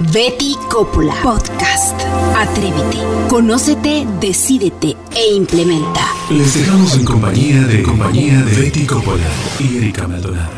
Betty Coppola. Podcast. Atrévete, conócete, decídete e implementa. Les dejamos en compañía de compañía de Betty Coppola y Erika Maldonado.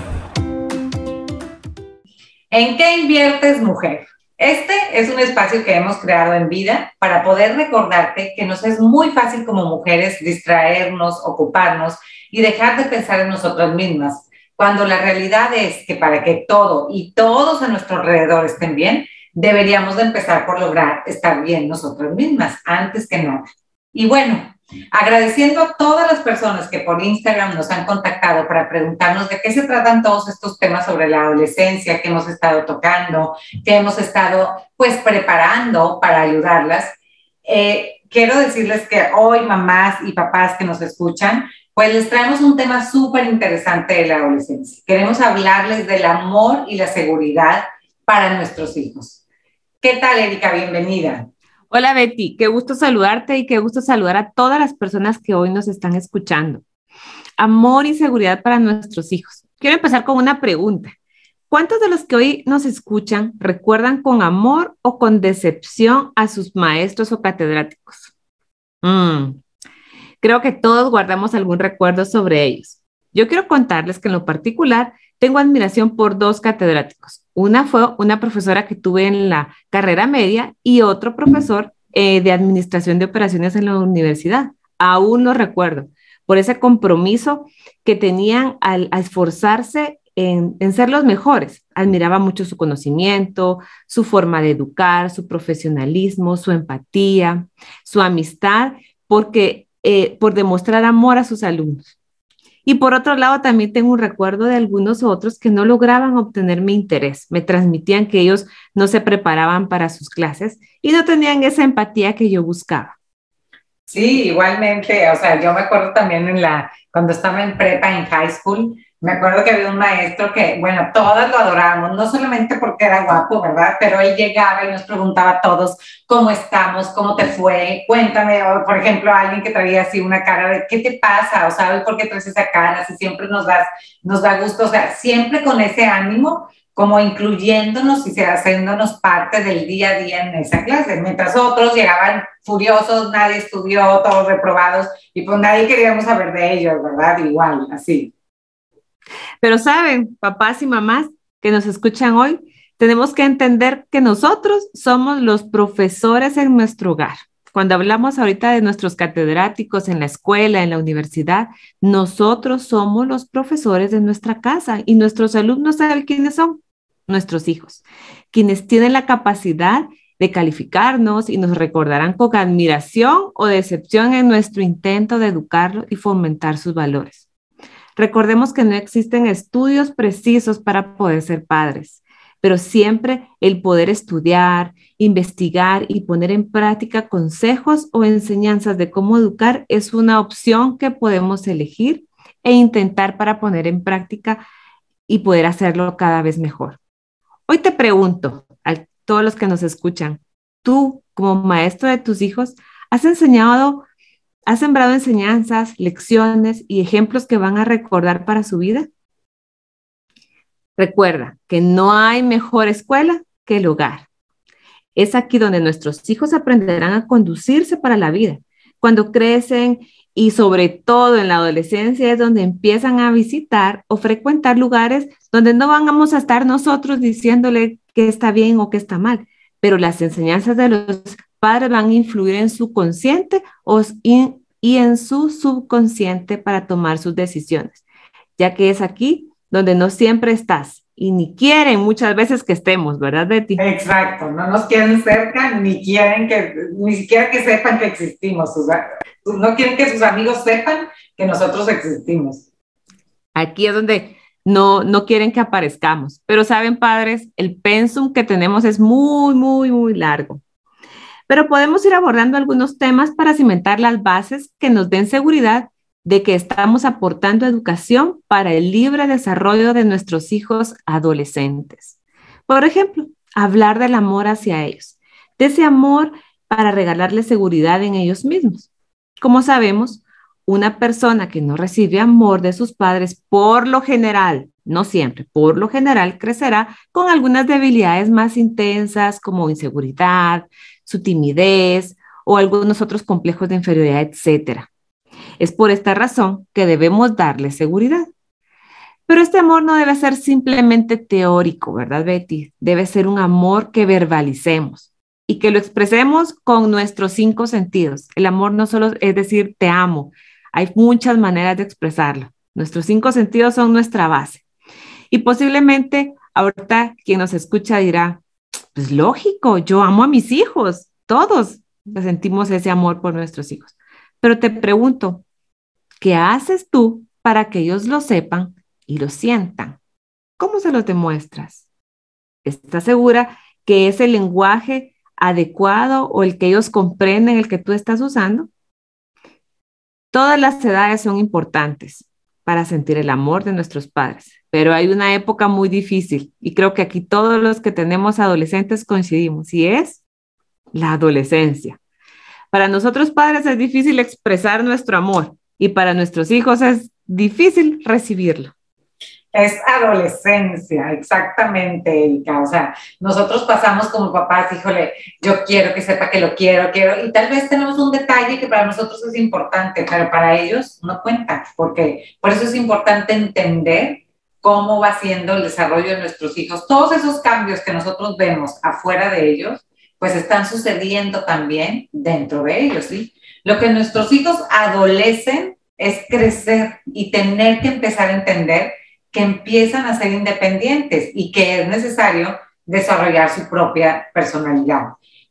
¿En qué inviertes, mujer? Este es un espacio que hemos creado en vida para poder recordarte que nos es muy fácil como mujeres distraernos, ocuparnos y dejar de pensar en nosotras mismas, cuando la realidad es que para que todo y todos a nuestro alrededor estén bien, deberíamos de empezar por lograr estar bien nosotras mismas, antes que nada. Y bueno, agradeciendo a todas las personas que por Instagram nos han contactado para preguntarnos de qué se tratan todos estos temas sobre la adolescencia que hemos estado tocando, que hemos estado pues preparando para ayudarlas. Eh, quiero decirles que hoy mamás y papás que nos escuchan, pues les traemos un tema súper interesante de la adolescencia. Queremos hablarles del amor y la seguridad para nuestros hijos. ¿Qué tal, Erika? Bienvenida. Hola, Betty. Qué gusto saludarte y qué gusto saludar a todas las personas que hoy nos están escuchando. Amor y seguridad para nuestros hijos. Quiero empezar con una pregunta. ¿Cuántos de los que hoy nos escuchan recuerdan con amor o con decepción a sus maestros o catedráticos? Mm, creo que todos guardamos algún recuerdo sobre ellos. Yo quiero contarles que en lo particular tengo admiración por dos catedráticos. Una fue una profesora que tuve en la carrera media y otro profesor eh, de administración de operaciones en la universidad. Aún lo recuerdo por ese compromiso que tenían al, esforzarse en, en, ser los mejores. Admiraba mucho su conocimiento, su forma de educar, su profesionalismo, su empatía, su amistad, porque eh, por demostrar amor a sus alumnos. Y por otro lado, también tengo un recuerdo de algunos otros que no lograban obtener mi interés. Me transmitían que ellos no se preparaban para sus clases y no tenían esa empatía que yo buscaba. Sí, igualmente. O sea, yo me acuerdo también en la, cuando estaba en prepa, en high school, me acuerdo que había un maestro que, bueno, todas lo adorábamos, no solamente porque era guapo, ¿verdad? Pero él llegaba y nos preguntaba a todos, ¿cómo estamos? ¿Cómo te fue? Cuéntame, o por ejemplo, alguien que traía así una cara de, ¿qué te pasa? O sea, ¿por qué traes esa cara? Si siempre nos, das, nos da gusto, o sea, siempre con ese ánimo, como incluyéndonos y haciéndonos parte del día a día en esa clase. Mientras otros llegaban furiosos, nadie estudió, todos reprobados, y pues nadie queríamos saber de ellos, ¿verdad? Igual, así. Pero saben, papás y mamás que nos escuchan hoy, tenemos que entender que nosotros somos los profesores en nuestro hogar. Cuando hablamos ahorita de nuestros catedráticos en la escuela, en la universidad, nosotros somos los profesores de nuestra casa y nuestros alumnos, ¿saben quiénes son? Nuestros hijos, quienes tienen la capacidad de calificarnos y nos recordarán con admiración o decepción en nuestro intento de educarlo y fomentar sus valores. Recordemos que no existen estudios precisos para poder ser padres, pero siempre el poder estudiar, investigar y poner en práctica consejos o enseñanzas de cómo educar es una opción que podemos elegir e intentar para poner en práctica y poder hacerlo cada vez mejor. Hoy te pregunto a todos los que nos escuchan, tú como maestro de tus hijos, ¿has enseñado ¿Has sembrado enseñanzas, lecciones y ejemplos que van a recordar para su vida? Recuerda que no hay mejor escuela que el hogar. Es aquí donde nuestros hijos aprenderán a conducirse para la vida. Cuando crecen y sobre todo en la adolescencia es donde empiezan a visitar o frecuentar lugares donde no vamos a estar nosotros diciéndole que está bien o que está mal, pero las enseñanzas de los padres van a influir en su consciente o y en su subconsciente para tomar sus decisiones, ya que es aquí donde no siempre estás y ni quieren muchas veces que estemos, ¿verdad, Betty? Exacto, no nos quieren cerca ni quieren que, ni siquiera que sepan que existimos, no quieren que sus amigos sepan que nosotros existimos. Aquí es donde no, no quieren que aparezcamos, pero saben, padres, el pensum que tenemos es muy, muy, muy largo pero podemos ir abordando algunos temas para cimentar las bases que nos den seguridad de que estamos aportando educación para el libre desarrollo de nuestros hijos adolescentes. Por ejemplo, hablar del amor hacia ellos, de ese amor para regalarles seguridad en ellos mismos. Como sabemos, una persona que no recibe amor de sus padres, por lo general, no siempre, por lo general crecerá con algunas debilidades más intensas como inseguridad, su timidez o algunos otros complejos de inferioridad, etc. Es por esta razón que debemos darle seguridad. Pero este amor no debe ser simplemente teórico, ¿verdad, Betty? Debe ser un amor que verbalicemos y que lo expresemos con nuestros cinco sentidos. El amor no solo es decir te amo, hay muchas maneras de expresarlo. Nuestros cinco sentidos son nuestra base. Y posiblemente ahorita quien nos escucha dirá, pues lógico, yo amo a mis hijos, todos sentimos ese amor por nuestros hijos. Pero te pregunto, ¿qué haces tú para que ellos lo sepan y lo sientan? ¿Cómo se los demuestras? ¿Estás segura que es el lenguaje adecuado o el que ellos comprenden el que tú estás usando? Todas las edades son importantes para sentir el amor de nuestros padres, pero hay una época muy difícil y creo que aquí todos los que tenemos adolescentes coincidimos y es la adolescencia. Para nosotros padres es difícil expresar nuestro amor y para nuestros hijos es difícil recibirlo. Es adolescencia, exactamente, Erika. O sea, nosotros pasamos como papás, híjole, yo quiero que sepa que lo quiero, quiero, y tal vez tenemos un detalle que para nosotros es importante, pero para ellos no cuenta, porque por eso es importante entender cómo va siendo el desarrollo de nuestros hijos. Todos esos cambios que nosotros vemos afuera de ellos, pues están sucediendo también dentro de ellos, ¿sí? Lo que nuestros hijos adolecen es crecer y tener que empezar a entender que empiezan a ser independientes y que es necesario desarrollar su propia personalidad.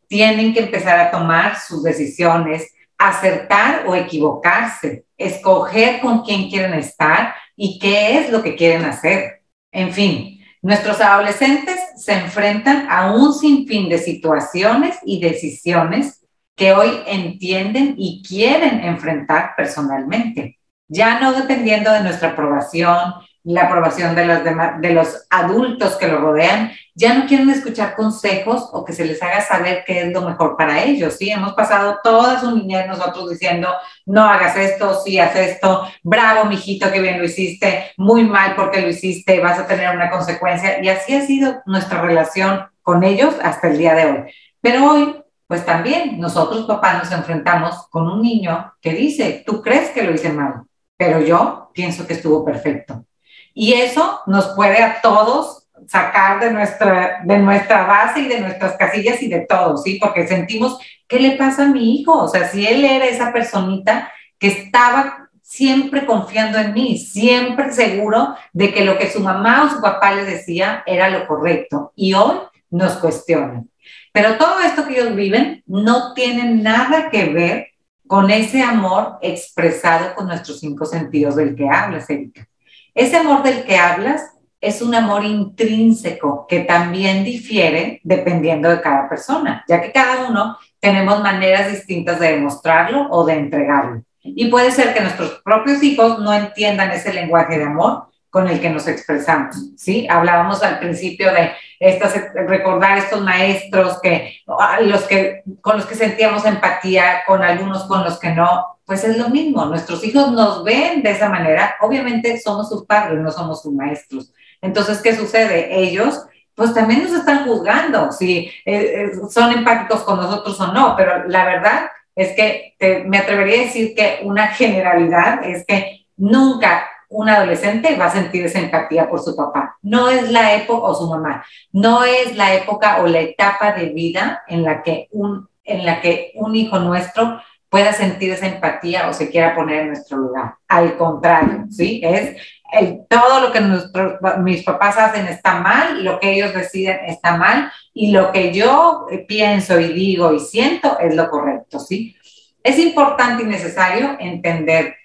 Tienen que empezar a tomar sus decisiones, acertar o equivocarse, escoger con quién quieren estar y qué es lo que quieren hacer. En fin, nuestros adolescentes se enfrentan a un sinfín de situaciones y decisiones que hoy entienden y quieren enfrentar personalmente, ya no dependiendo de nuestra aprobación, la aprobación de los, de los adultos que lo rodean, ya no quieren escuchar consejos o que se les haga saber qué es lo mejor para ellos. Sí, hemos pasado toda su niñez nosotros diciendo, no hagas esto, sí haz esto, bravo, mijito, que bien lo hiciste, muy mal porque lo hiciste, vas a tener una consecuencia. Y así ha sido nuestra relación con ellos hasta el día de hoy. Pero hoy, pues también nosotros papás nos enfrentamos con un niño que dice, tú crees que lo hice mal, pero yo pienso que estuvo perfecto. Y eso nos puede a todos sacar de nuestra, de nuestra base y de nuestras casillas y de todo, ¿sí? Porque sentimos, ¿qué le pasa a mi hijo? O sea, si él era esa personita que estaba siempre confiando en mí, siempre seguro de que lo que su mamá o su papá le decía era lo correcto. Y hoy nos cuestionan. Pero todo esto que ellos viven no tiene nada que ver con ese amor expresado con nuestros cinco sentidos del que hablas, Erika. Ese amor del que hablas es un amor intrínseco que también difiere dependiendo de cada persona, ya que cada uno tenemos maneras distintas de demostrarlo o de entregarlo. Y puede ser que nuestros propios hijos no entiendan ese lenguaje de amor con el que nos expresamos, ¿sí? Hablábamos al principio de estas, recordar estos maestros que, los que, con los que sentíamos empatía, con algunos con los que no, pues es lo mismo, nuestros hijos nos ven de esa manera, obviamente somos sus padres, no somos sus maestros. Entonces, ¿qué sucede? Ellos pues también nos están juzgando si eh, eh, son empáticos con nosotros o no, pero la verdad es que me atrevería a decir que una generalidad es que nunca un adolescente va a sentir esa empatía por su papá. No es la época, o su mamá, no es la época o la etapa de vida en la que un, en la que un hijo nuestro pueda sentir esa empatía o se quiera poner en nuestro lugar. Al contrario, ¿sí? Es todo lo que nuestros, mis papás hacen está mal, lo que ellos deciden está mal y lo que yo pienso y digo y siento es lo correcto, ¿sí? Es importante y necesario entender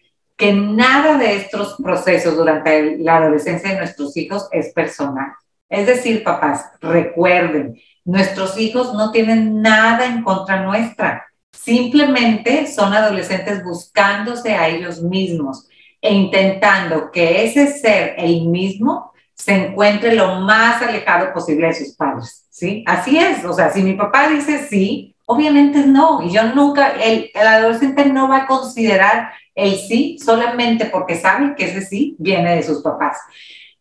que nada de estos procesos durante la adolescencia de nuestros hijos es personal. Es decir, papás, recuerden, nuestros hijos no tienen nada en contra nuestra, simplemente son adolescentes buscándose a ellos mismos e intentando que ese ser el mismo se encuentre lo más alejado posible de sus padres, ¿sí? Así es, o sea, si mi papá dice sí, obviamente no, y yo nunca, el, el adolescente no va a considerar el sí solamente porque sabe que ese sí viene de sus papás.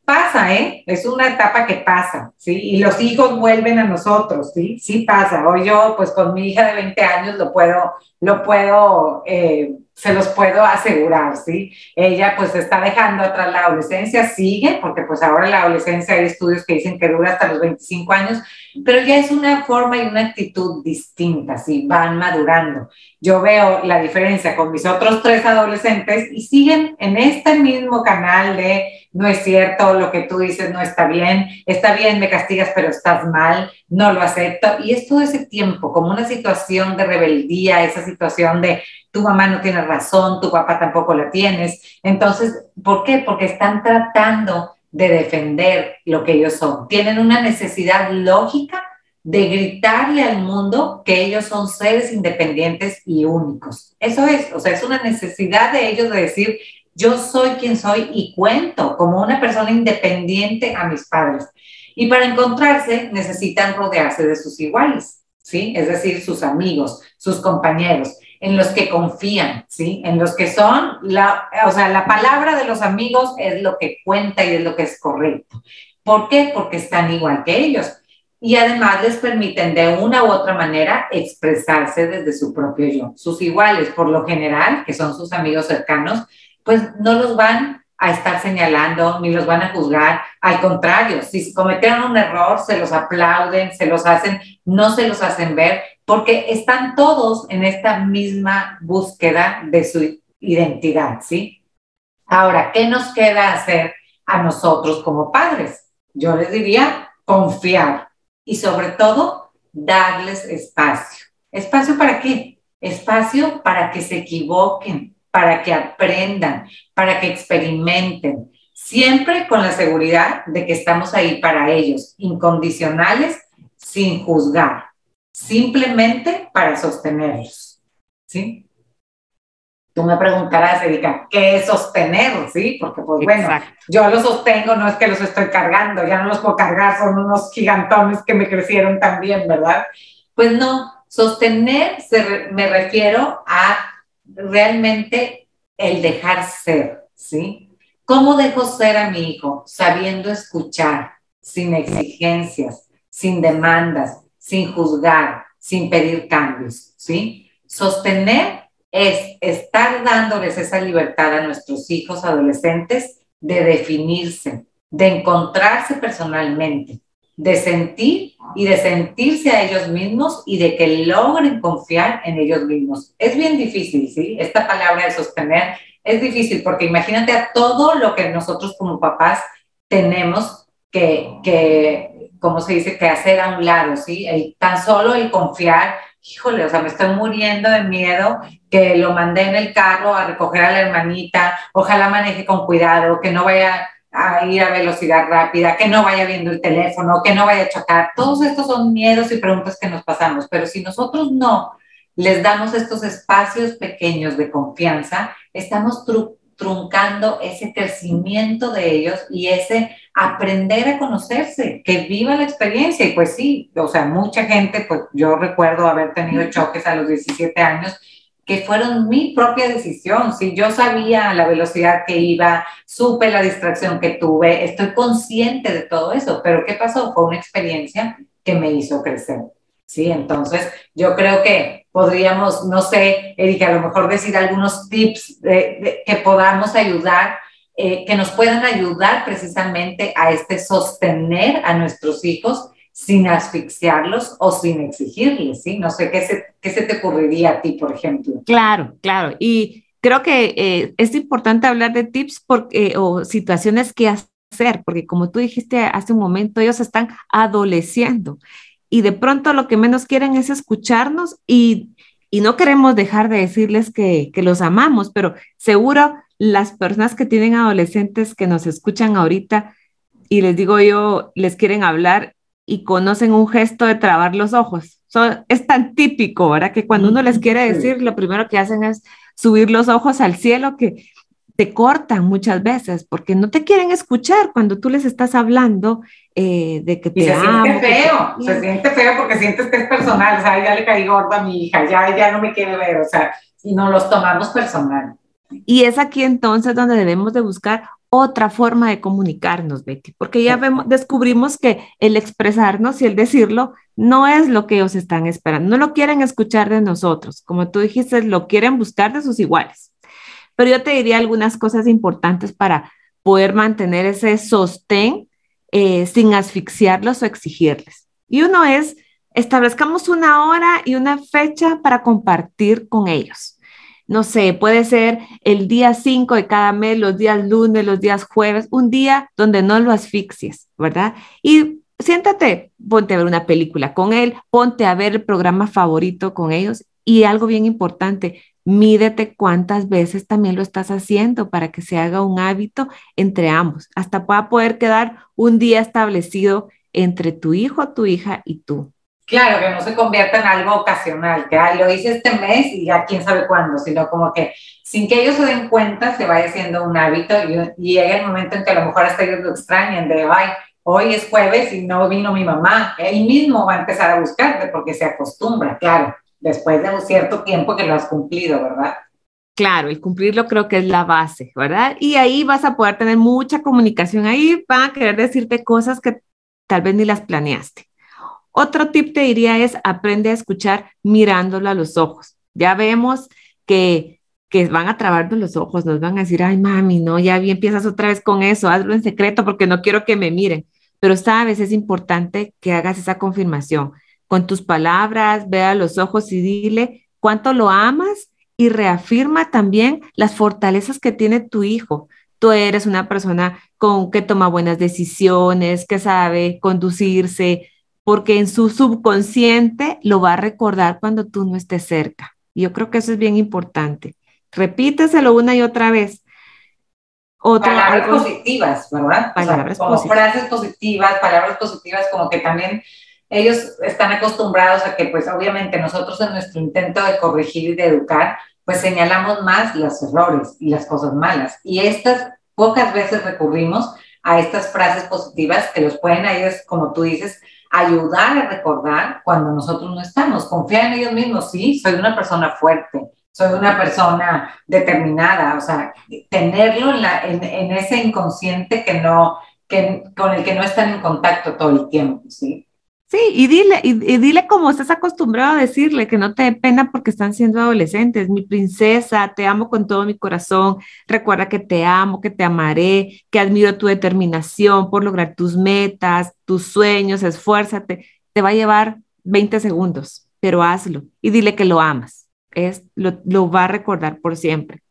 pasa, ¿eh? Es una etapa que pasa, ¿sí? Y los hijos vuelven a nosotros, ¿sí? Sí pasa. Hoy yo, pues con mi hija de 20 años lo puedo, lo puedo, eh, se los puedo asegurar, ¿sí? Ella pues está dejando atrás la adolescencia, sigue, porque pues ahora la adolescencia hay estudios que dicen que dura hasta los 25 años, pero ya es una forma y una actitud distinta, ¿sí? Van madurando. Yo veo la diferencia con mis otros tres adolescentes y siguen en este mismo canal de no es cierto, lo que tú dices no está bien, está bien, me castigas, pero estás mal, no lo acepto. Y es todo ese tiempo como una situación de rebeldía, esa situación de tu mamá no tiene razón, tu papá tampoco la tienes. Entonces, ¿por qué? Porque están tratando de defender lo que ellos son. Tienen una necesidad lógica de gritarle al mundo que ellos son seres independientes y únicos. Eso es, o sea, es una necesidad de ellos de decir, yo soy quien soy y cuento como una persona independiente a mis padres. Y para encontrarse necesitan rodearse de sus iguales, ¿sí? Es decir, sus amigos, sus compañeros, en los que confían, ¿sí? En los que son, la, o sea, la palabra de los amigos es lo que cuenta y es lo que es correcto. ¿Por qué? Porque están igual que ellos. Y además les permiten de una u otra manera expresarse desde su propio yo. Sus iguales, por lo general, que son sus amigos cercanos, pues no los van a estar señalando ni los van a juzgar. Al contrario, si cometieron un error, se los aplauden, se los hacen, no se los hacen ver, porque están todos en esta misma búsqueda de su identidad, ¿sí? Ahora, ¿qué nos queda hacer a nosotros como padres? Yo les diría confiar y sobre todo darles espacio. ¿Espacio para qué? Espacio para que se equivoquen, para que aprendan, para que experimenten, siempre con la seguridad de que estamos ahí para ellos, incondicionales, sin juzgar, simplemente para sostenerlos. ¿Sí? Tú me preguntarás, Erika, ¿qué es sostener? ¿Sí? Porque, pues bueno, yo los sostengo, no es que los estoy cargando, ya no los puedo cargar, son unos gigantones que me crecieron también, ¿verdad? Pues no, sostener me refiero a realmente el dejar ser, ¿sí? ¿Cómo dejo ser a mi hijo? Sabiendo escuchar, sin exigencias, sin demandas, sin juzgar, sin pedir cambios, ¿sí? Sostener es estar dándoles esa libertad a nuestros hijos adolescentes de definirse, de encontrarse personalmente, de sentir y de sentirse a ellos mismos y de que logren confiar en ellos mismos. Es bien difícil, ¿sí? Esta palabra de sostener es difícil porque imagínate a todo lo que nosotros como papás tenemos que, que como se dice, que hacer a un lado, ¿sí? El, tan solo el confiar, híjole, o sea, me estoy muriendo de miedo que lo mandé en el carro a recoger a la hermanita, ojalá maneje con cuidado, que no vaya a ir a velocidad rápida, que no vaya viendo el teléfono, que no vaya a chocar. Todos estos son miedos y preguntas que nos pasamos, pero si nosotros no les damos estos espacios pequeños de confianza, estamos truncando ese crecimiento de ellos y ese aprender a conocerse, que viva la experiencia. Y pues sí, o sea, mucha gente, pues yo recuerdo haber tenido choques a los 17 años que fueron mi propia decisión. Si yo sabía la velocidad que iba, supe la distracción que tuve, estoy consciente de todo eso, pero ¿qué pasó? Fue una experiencia que me hizo crecer. Sí, entonces yo creo que podríamos, no sé, Erika, a lo mejor decir algunos tips que podamos ayudar, eh, que nos puedan ayudar precisamente a este sostener a nuestros hijos sin asfixiarlos o sin exigirles, ¿sí? No sé, ¿qué se, qué se te ocurriría a ti, por ejemplo? Claro, claro. Y creo que eh, es importante hablar de tips porque, o situaciones que hacer, porque como tú dijiste hace un momento, ellos están adoleciendo y de pronto lo que menos quieren es escucharnos y, y no queremos dejar de decirles que, que los amamos, pero seguro las personas que tienen adolescentes que nos escuchan ahorita y les digo yo, les quieren hablar y conocen un gesto de trabar los ojos. es tan típico, ¿verdad? Que cuando uno les quiere decir, lo primero que hacen es subir los ojos al cielo, que te cortan muchas veces porque no te quieren escuchar cuando tú les estás hablando eh, de que te y se siente feo, se siente feo porque sientes que es personal, o sea, ya le caí gorda a mi hija, ya, ya no me quiere ver, o sea, y no los tomamos personal. Y es aquí entonces donde debemos de buscar otra forma de comunicarnos, Betty, porque ya vemos, descubrimos que el expresarnos y el decirlo no es lo que ellos están esperando, no lo quieren escuchar de nosotros, como tú dijiste, lo quieren buscar de sus iguales. Pero yo te diría algunas cosas importantes para poder mantener ese sostén eh, sin asfixiarlos o exigirles. Y uno es, establezcamos una hora y una fecha para compartir con ellos no sé, puede ser el día 5 de cada mes, los días lunes, los días jueves, un día donde no lo asfixies, ¿verdad? Y siéntate, ponte a ver una película con él, ponte a ver el programa favorito con ellos y algo bien importante, mídete cuántas veces también lo estás haciendo para que se haga un hábito entre ambos, hasta pueda poder quedar un día establecido entre tu hijo, tu hija y tú. Claro, que no se convierta en algo ocasional, que lo hice este mes y ya quién sabe cuándo, sino como que sin que ellos se den cuenta se vaya siendo un hábito y, llega el momento en que a lo mejor hasta ellos lo extrañen, de, ay, hoy es jueves y no vino mi mamá, él mismo va a empezar a buscarte porque se acostumbra, claro, después de un cierto tiempo que lo has cumplido, ¿verdad? Claro, el cumplirlo creo que es la base, ¿verdad? Y ahí vas a poder tener mucha comunicación, ahí van a querer decirte cosas que tal vez ni las planeaste. Otro tip te diría es aprende a escuchar mirándolo a los ojos. Ya vemos que, que van a trabarnos los ojos, nos van a decir, ay mami, no, ya bien empiezas otra vez con eso, hazlo en secreto porque no quiero que me miren. Pero sabes, es importante que hagas esa confirmación. Con tus palabras, vea los ojos y dile cuánto lo amas y reafirma también las fortalezas que tiene tu hijo. Tú eres una persona con que toma buenas decisiones, que sabe conducirse, porque en su subconsciente lo va a recordar cuando tú no estés cerca. Yo creo que eso es bien importante. Repíteselo una y otra vez. Otra, palabras positivas, ¿verdad? Palabras como frases positivas, palabras positivas, como que también ellos están acostumbrados a que, pues obviamente nosotros en nuestro intento de corregir y de educar, pues señalamos más los errores y las cosas malas. Y estas pocas veces recurrimos a estas frases positivas que los pueden a ellos, como tú dices, ayudar a recordar cuando nosotros no estamos. Confiar en ellos mismos, sí, soy una persona fuerte, soy una persona determinada, o sea, tenerlo en, la, en, en ese inconsciente que no, que, con el que no están en contacto todo el tiempo, ¿sí? Sí, y dile, y, dile como estás acostumbrado a decirle, que no te dé pena porque están siendo adolescentes. Mi princesa, te amo con todo mi corazón. Recuerda que te amo, que te amaré, que admiro tu determinación por lograr tus metas, tus sueños, esfuérzate. Te va a llevar 20 segundos, pero hazlo y dile que lo amas. Es, lo, lo va a recordar por siempre.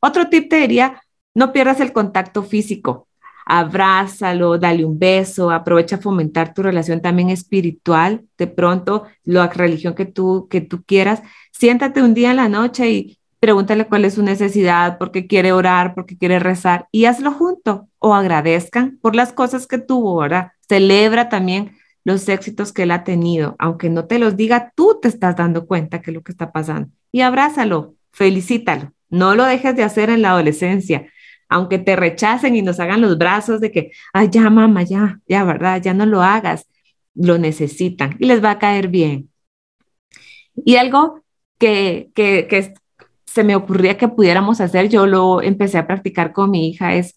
Otro tip te diría, no pierdas el contacto físico abrázalo, dale un beso, aprovecha a fomentar tu relación también espiritual, de pronto la religión que tú, que tú quieras, siéntate un día en la noche y pregúntale cuál es su necesidad, por qué quiere orar, por qué quiere rezar y hazlo junto o agradezcan por las cosas que tuvo, ¿verdad? Celebra también los éxitos que él ha tenido, aunque no te los diga, tú te estás dando cuenta que es lo que está pasando y abrázalo, felicítalo, no lo dejes de hacer en la adolescencia aunque te rechacen y nos hagan los brazos de que, ay, ya, mamá, ya, ya, ¿verdad? Ya no lo hagas, lo necesitan y les va a caer bien. Y algo que, que, que se me ocurría que pudiéramos hacer, yo lo empecé a practicar con mi hija, es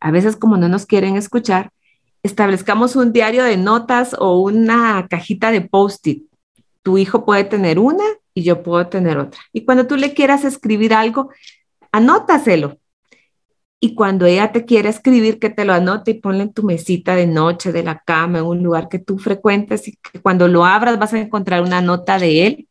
a veces como no nos quieren escuchar, establezcamos un diario de notas o una cajita de post-it. Tu hijo puede tener una y yo puedo tener otra. Y cuando tú le quieras escribir algo, anótaselo y cuando ella te quiera escribir, que te lo anote y ponle en tu mesita de noche, de la cama, en un lugar que tú frecuentes y que cuando lo abras vas a encontrar una nota de él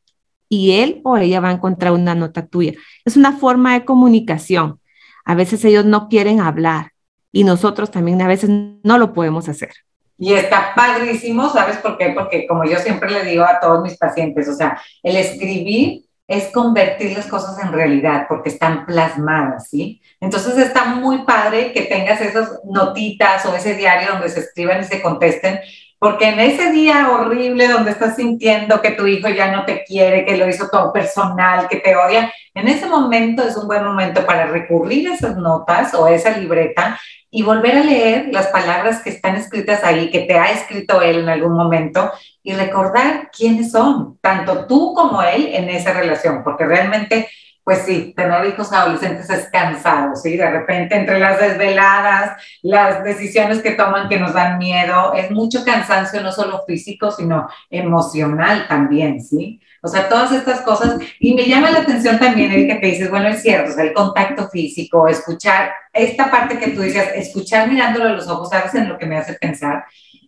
y él o ella va a encontrar una nota tuya. Es una forma de comunicación. A veces ellos no quieren hablar y nosotros también a veces no lo podemos hacer. Y está padrísimo, ¿sabes por qué? Porque como yo siempre le digo a todos mis pacientes, o sea, el escribir es convertir las cosas en realidad porque están plasmadas, ¿sí? Entonces está muy padre que tengas esas notitas o ese diario donde se escriban y se contesten, porque en ese día horrible donde estás sintiendo que tu hijo ya no te quiere, que lo hizo todo personal, que te odia, en ese momento es un buen momento para recurrir a esas notas o a esa libreta y volver a leer las palabras que están escritas ahí, que te ha escrito él en algún momento, y recordar quiénes son, tanto tú como él en esa relación, porque realmente pues sí, tener hijos adolescentes es cansado, ¿sí? De repente entre las desveladas, las decisiones que toman que nos dan miedo, es mucho cansancio, no solo físico, sino emocional también, ¿sí? O sea, todas estas cosas. Y me llama la atención también, Erika, que dices, bueno, es cierto, o sea, el contacto físico, escuchar, esta parte que tú dices, escuchar mirándolo a los ojos, ¿sabes en lo que me hace pensar?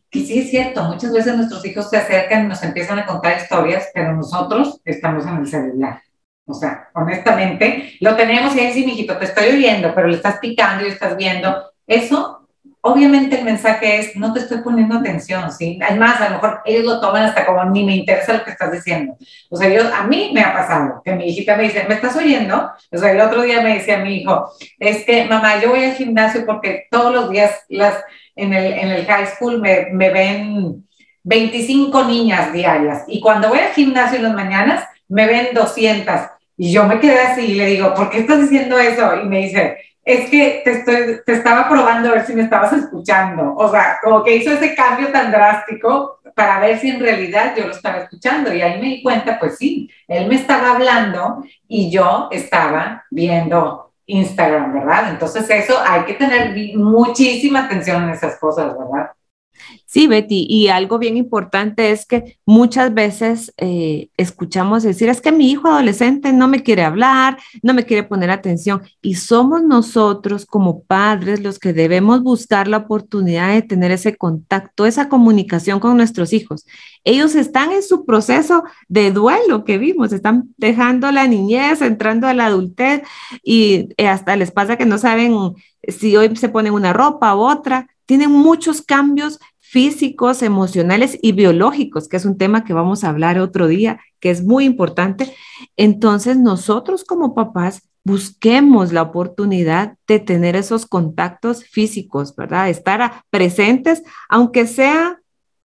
Que sí es cierto, muchas veces nuestros hijos se acercan y nos empiezan a contar historias, pero nosotros estamos en el celular. O sea, honestamente, lo tenemos y ahí sí, mijito, te estoy oyendo, pero le estás picando y estás viendo. Eso, obviamente el mensaje es, no te estoy poniendo atención, ¿sí? Además, a lo mejor ellos lo toman hasta como, ni me interesa lo que estás diciendo. O sea, yo, a mí me ha pasado que mi hijita me dice, ¿me estás oyendo? O sea, el otro día me decía mi hijo, es que, mamá, yo voy al gimnasio porque todos los días las, en, el, high school me, me ven 25 niñas diarias y cuando voy al gimnasio en las mañanas me ven 200 y yo me quedé así y le digo, ¿por qué estás diciendo eso? Y me dice, es que te, estaba probando a ver si me estabas escuchando. O sea, como que hizo ese cambio tan drástico para ver si en realidad yo lo estaba escuchando. Y ahí me di cuenta, pues sí, él me estaba hablando y yo estaba viendo Instagram, ¿verdad? Entonces eso hay que tener muchísima atención en esas cosas, ¿verdad? Sí, Betty, y algo bien importante es que muchas veces eh, escuchamos decir, es que mi hijo adolescente no me quiere hablar, no me quiere poner atención, y somos nosotros como padres los que debemos buscar la oportunidad de tener ese contacto, esa comunicación con nuestros hijos. Ellos están en su proceso de duelo que vimos, están dejando la niñez, entrando a la adultez, y eh, hasta les pasa que no saben si hoy se ponen una ropa u otra tienen muchos cambios físicos, emocionales y biológicos, que es un tema que vamos a hablar otro día, que es muy importante. Entonces, nosotros como papás busquemos la oportunidad de tener esos contactos físicos, ¿verdad? Estar presentes, aunque sea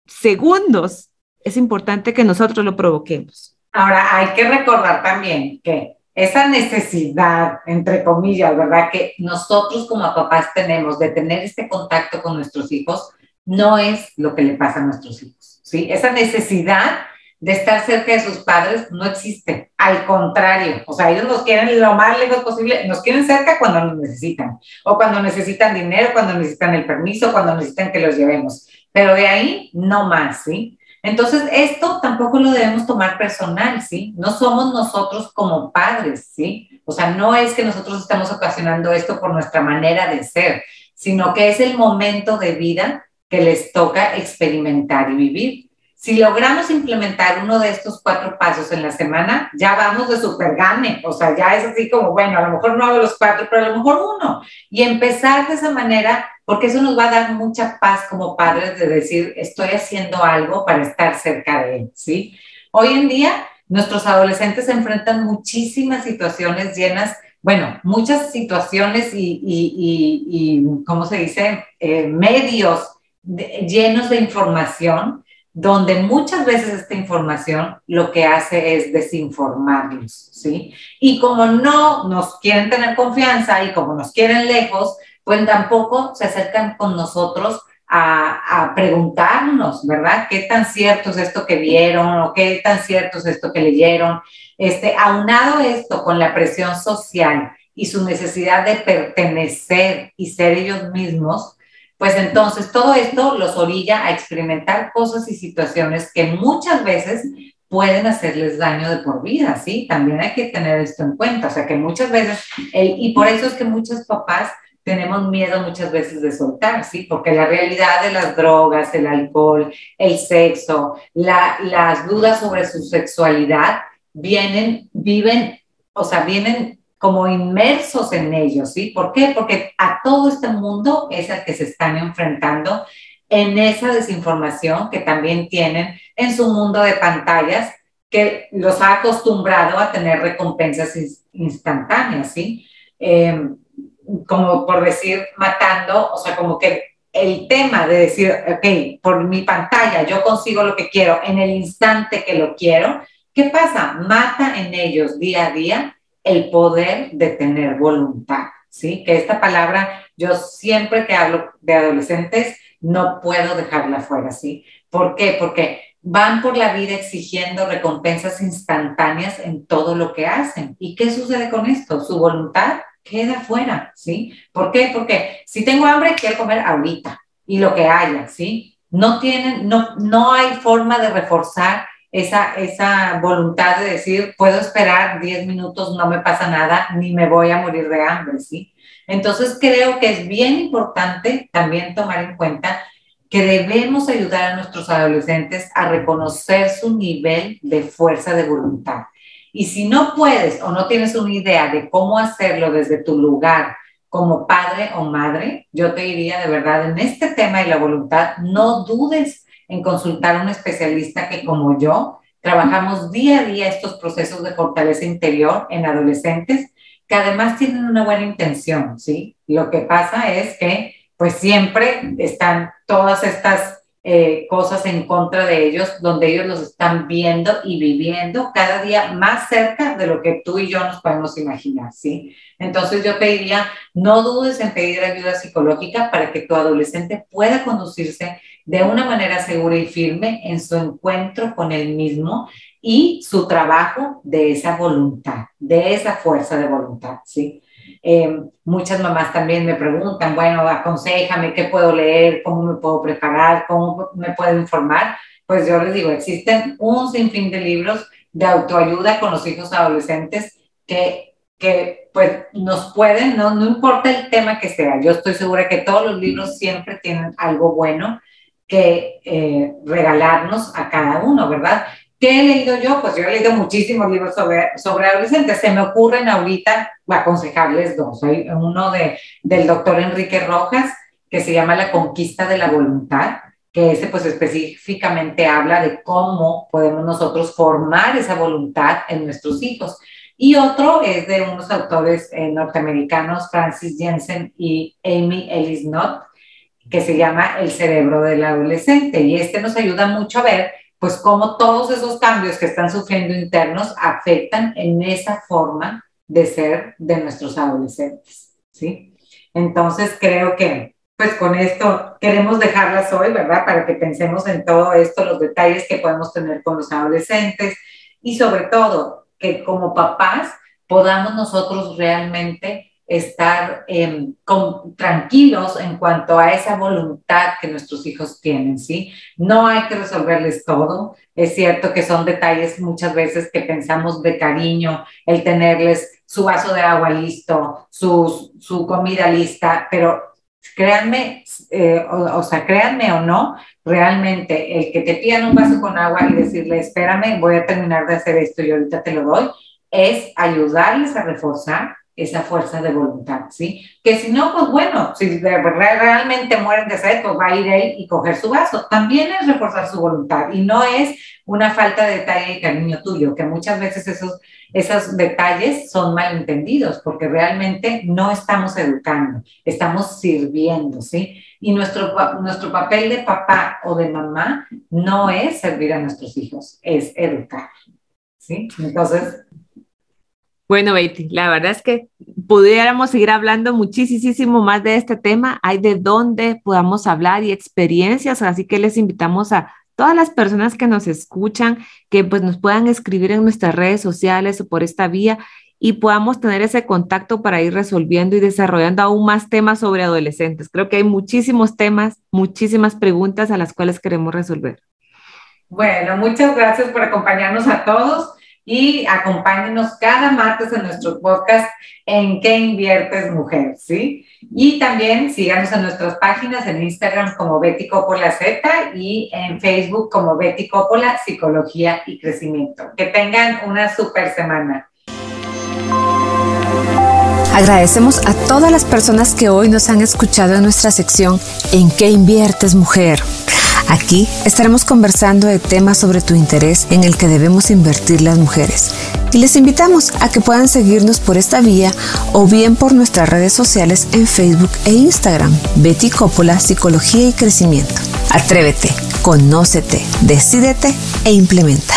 segundos. Es importante que nosotros lo provoquemos. Ahora, hay que recordar también que esa necesidad, entre comillas, ¿verdad? Que nosotros como papás tenemos de tener este contacto con nuestros hijos, no es lo que le pasa a nuestros hijos, ¿sí? Esa necesidad de estar cerca de sus padres no existe. Al contrario, o sea, ellos nos quieren lo más lejos posible, nos quieren cerca cuando nos necesitan, o cuando necesitan dinero, cuando necesitan el permiso, cuando necesitan que los llevemos. Pero de ahí no más, ¿sí? Entonces, esto tampoco lo debemos tomar personal, ¿sí? No somos nosotros como padres, ¿sí? O sea, no es que nosotros estamos ocasionando esto por nuestra manera de ser, sino que es el momento de vida que les toca experimentar y vivir. Si logramos implementar uno de estos cuatro pasos en la semana, ya vamos de super gane. O sea, ya es así como, bueno, a lo mejor no hago los cuatro, pero a lo mejor uno. Y empezar de esa manera, porque eso nos va a dar mucha paz como padres de decir, estoy haciendo algo para estar cerca de él, ¿sí? Hoy en día, nuestros adolescentes se enfrentan muchísimas situaciones llenas bueno, muchas situaciones y, y, y, ¿cómo se dice? Eh, medios llenos de información, donde muchas veces esta información lo que hace es desinformarlos, ¿sí? Y como no nos quieren tener confianza y como nos quieren lejos, pues tampoco se acercan con nosotros a, a, preguntarnos, ¿verdad? ¿Qué tan cierto es esto que vieron o qué tan cierto es esto que leyeron? Este, aunado esto con la presión social y su necesidad de pertenecer y ser ellos mismos, pues entonces todo esto los orilla a experimentar cosas y situaciones que muchas veces pueden hacerles daño de por vida, ¿sí? También hay que tener esto en cuenta, o sea que muchas veces, y por eso es que muchos papás tenemos miedo muchas veces de soltar, ¿sí? Porque la realidad de las drogas, el alcohol, el sexo, las dudas sobre su sexualidad, vienen, viven, o sea, vienen como inmersos en ellos, ¿sí? ¿Por qué? Porque a todo este mundo es el que se están enfrentando en esa desinformación que también tienen en su mundo de pantallas que los ha acostumbrado a tener recompensas instantáneas, ¿sí? Em, como por decir, matando, o sea, como que el tema de decir, ok, por mi pantalla yo consigo lo que quiero en el instante que lo quiero, ¿qué pasa? Mata en ellos día a día el poder de tener voluntad, ¿sí? Que esta palabra, yo siempre que hablo de adolescentes, no puedo dejarla fuera, ¿sí? ¿Por qué? Porque van por la vida exigiendo recompensas instantáneas en todo lo que hacen. ¿Y qué sucede con esto? Su voluntad queda fuera, ¿sí? ¿Por qué? Porque si tengo hambre, quiero comer ahorita y lo que haya, ¿sí? No tienen, no, no hay forma de reforzar esa, esa voluntad de decir, puedo esperar 10 minutos, no me pasa nada, ni me voy a morir de hambre, ¿sí? Entonces creo que es bien importante también tomar en cuenta que debemos ayudar a nuestros adolescentes a reconocer su nivel de fuerza de voluntad. Y si no puedes o no tienes una idea de cómo hacerlo desde tu lugar como padre o madre, yo te diría de verdad en este tema de la voluntad, no dudes en consultar a un especialista que como yo trabajamos día a día estos procesos de fortaleza interior en adolescentes que además tienen una buena intención, ¿sí? Lo que pasa es que pues siempre están todas estas eh, cosas en contra de ellos, donde ellos los están viendo y viviendo cada día más cerca de lo que tú y yo nos podemos imaginar, ¿sí? Entonces yo te diría, no dudes en pedir ayuda psicológica para que tu adolescente pueda conducirse de una manera segura y firme en su encuentro con él mismo y su trabajo de esa voluntad, de esa fuerza de voluntad, ¿sí? Eh, muchas mamás también me preguntan, bueno, aconsejame qué puedo leer, cómo me puedo preparar, cómo me puedo informar. Pues yo les digo, existen un sinfín de libros de autoayuda con los hijos adolescentes que, que pues nos pueden, no, no importa el tema que sea, yo estoy segura que todos los libros siempre tienen algo bueno que eh, regalarnos a cada uno, ¿verdad? ¿Qué he leído yo? Pues yo he leído muchísimos libros sobre, sobre adolescentes. Se me ocurren ahorita aconsejarles dos. Hay uno de, del doctor Enrique Rojas, que se llama La conquista de la voluntad, que ese pues específicamente habla de cómo podemos nosotros formar esa voluntad en nuestros hijos. Y otro es de unos autores eh, norteamericanos, Francis Jensen y Amy Ellis Knott, que se llama El cerebro del adolescente. Y este nos ayuda mucho a ver pues cómo todos esos cambios que están sufriendo internos afectan en esa forma de ser de nuestros adolescentes, ¿sí? Entonces creo que pues con esto queremos dejarlas hoy, ¿verdad? Para que pensemos en todo esto, los detalles que podemos tener con los adolescentes y sobre todo que como papás podamos nosotros realmente estar em, tranquilos en cuanto a esa voluntad que nuestros hijos tienen, ¿sí? No hay que resolverles todo. Es cierto que son detalles muchas veces que pensamos de cariño, el tenerles su vaso de agua listo, su, su comida lista, pero créanme, eh, o, o, sea, créanme o no, realmente el que te pidan un vaso con agua y decirle, espérame, voy a terminar de hacer esto y ahorita te lo doy, es ayudarles a reforzar esa fuerza de voluntad, ¿sí? Que si no, pues bueno, si realmente mueren de sed, pues va a ir él y coger su vaso. También es reforzar su voluntad y no es una falta de detalle y cariño tuyo, que muchas veces esos, esos detalles son malentendidos porque realmente no estamos educando, estamos sirviendo, ¿sí? Y nuestro, nuestro papel de papá o de mamá no es servir a nuestros hijos, es educar, ¿sí? Entonces, bueno, Betty, la verdad es que pudiéramos seguir hablando muchísimo más de este tema. Hay de dónde podamos hablar y experiencias, así que les invitamos a todas las personas que nos escuchan que pues nos puedan escribir en nuestras redes sociales o por esta vía y podamos tener ese contacto para ir resolviendo y desarrollando aún más temas sobre adolescentes. Creo que hay muchísimos temas, muchísimas preguntas a las cuales queremos resolver. Bueno, muchas gracias por acompañarnos a todos y acompáñenos cada martes en nuestro podcast en qué inviertes mujer, ¿sí? Y también síganos en nuestras páginas en Instagram como Betty Coppola Z y en Facebook como Betty Coppola Psicología y Crecimiento. Que tengan una super semana. Agradecemos a todas las personas que hoy nos han escuchado en nuestra sección En qué inviertes mujer. Aquí estaremos conversando de temas sobre tu interés en el que debemos invertir las mujeres. Y les invitamos a que puedan seguirnos por esta vía o bien por nuestras redes sociales en Facebook e Instagram. Betty Coppola, Psicología y Crecimiento. Atrévete, conócete, decídete e implementa.